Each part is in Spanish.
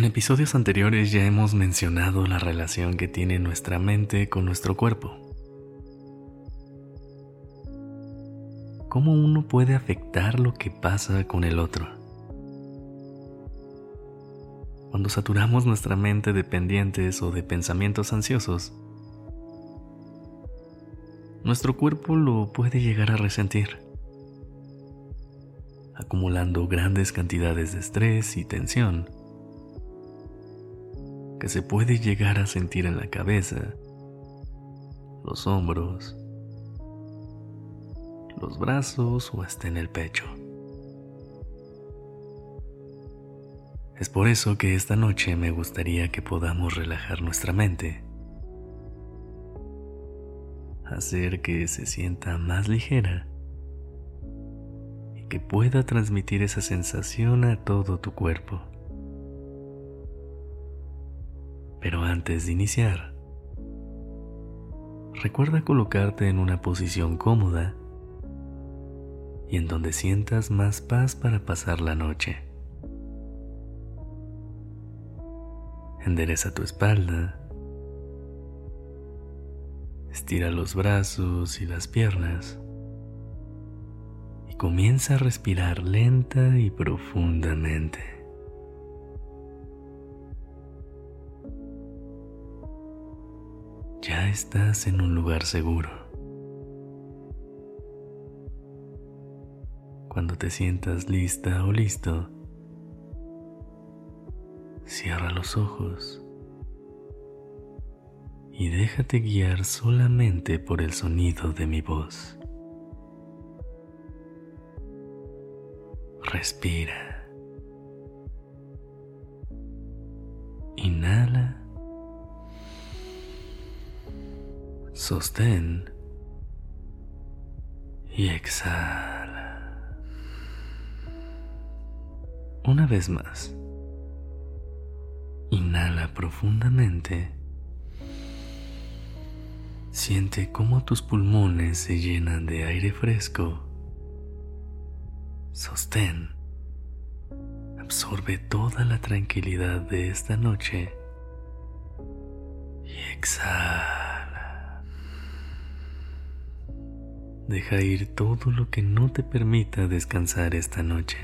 En episodios anteriores ya hemos mencionado la relación que tiene nuestra mente con nuestro cuerpo. Cómo uno puede afectar lo que pasa con el otro. Cuando saturamos nuestra mente de pendientes o de pensamientos ansiosos, nuestro cuerpo lo puede llegar a resentir, acumulando grandes cantidades de estrés y tensión que se puede llegar a sentir en la cabeza, los hombros, los brazos o hasta en el pecho. Es por eso que esta noche me gustaría que podamos relajar nuestra mente, hacer que se sienta más ligera y que pueda transmitir esa sensación a todo tu cuerpo. Pero antes de iniciar, recuerda colocarte en una posición cómoda y en donde sientas más paz para pasar la noche. Endereza tu espalda, estira los brazos y las piernas y comienza a respirar lenta y profundamente. Estás en un lugar seguro. Cuando te sientas lista o listo, cierra los ojos y déjate guiar solamente por el sonido de mi voz. Respira. Inhala. Sostén y exhala. Una vez más, inhala profundamente. Siente cómo tus pulmones se llenan de aire fresco. Sostén. Absorbe toda la tranquilidad de esta noche y exhala. Deja ir todo lo que no te permita descansar esta noche.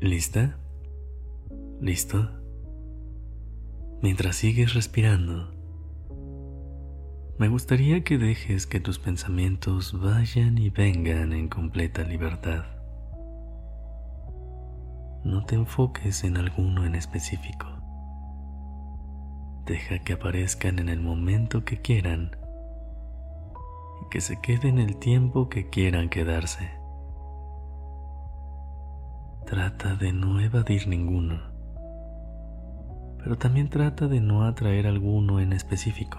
¿Lista? ¿Listo? Mientras sigues respirando, me gustaría que dejes que tus pensamientos vayan y vengan en completa libertad. No te enfoques en alguno en específico. Deja que aparezcan en el momento que quieran que se queden el tiempo que quieran quedarse. Trata de no evadir ninguno, pero también trata de no atraer alguno en específico.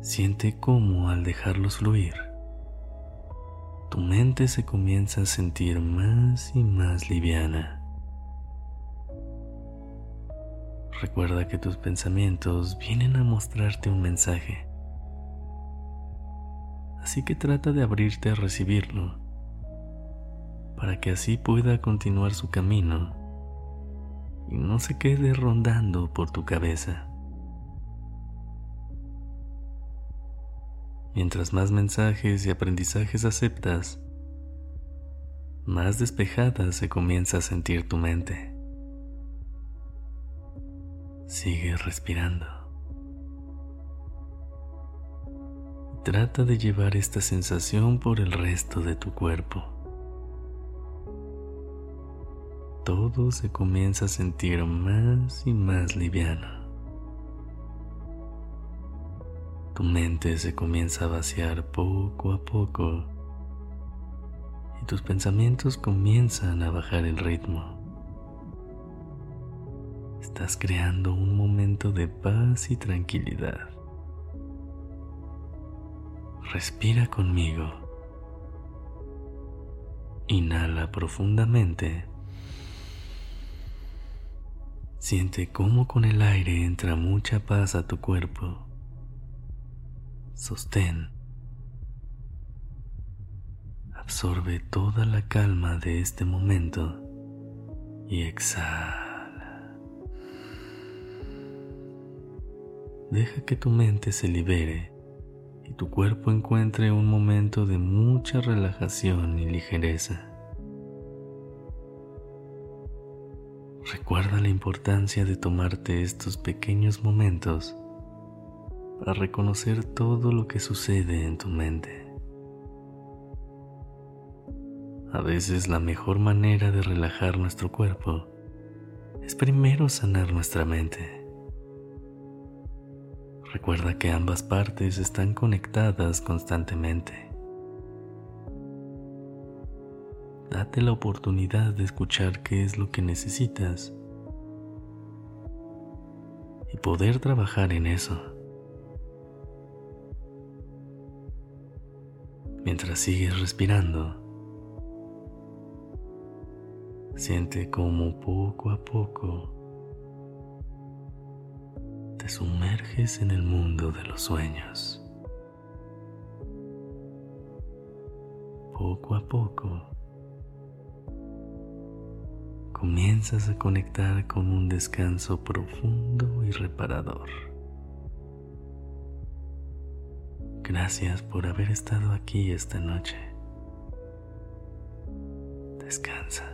Siente cómo al dejarlos fluir, tu mente se comienza a sentir más y más liviana. Recuerda que tus pensamientos vienen a mostrarte un mensaje así que trata de abrirte a recibirlo, para que así pueda continuar su camino y no se quede rondando por tu cabeza. Mientras más mensajes y aprendizajes aceptas, más despejada se comienza a sentir tu mente. Sigue respirando. Trata de llevar esta sensación por el resto de tu cuerpo. Todo se comienza a sentir más y más liviano. Tu mente se comienza a vaciar poco a poco y tus pensamientos comienzan a bajar el ritmo. Estás creando un momento de paz y tranquilidad. Respira conmigo. Inhala profundamente. Siente cómo con el aire entra mucha paz a tu cuerpo. Sostén. Absorbe toda la calma de este momento y exhala. Deja que tu mente se libere tu cuerpo encuentre un momento de mucha relajación y ligereza. Recuerda la importancia de tomarte estos pequeños momentos para reconocer todo lo que sucede en tu mente. A veces la mejor manera de relajar nuestro cuerpo es primero sanar nuestra mente. Recuerda que ambas partes están conectadas constantemente. Date la oportunidad de escuchar qué es lo que necesitas y poder trabajar en eso. Mientras sigues respirando, siente como poco a poco te sumerges en el mundo de los sueños. Poco a poco comienzas a conectar con un descanso profundo y reparador. Gracias por haber estado aquí esta noche. Descansa.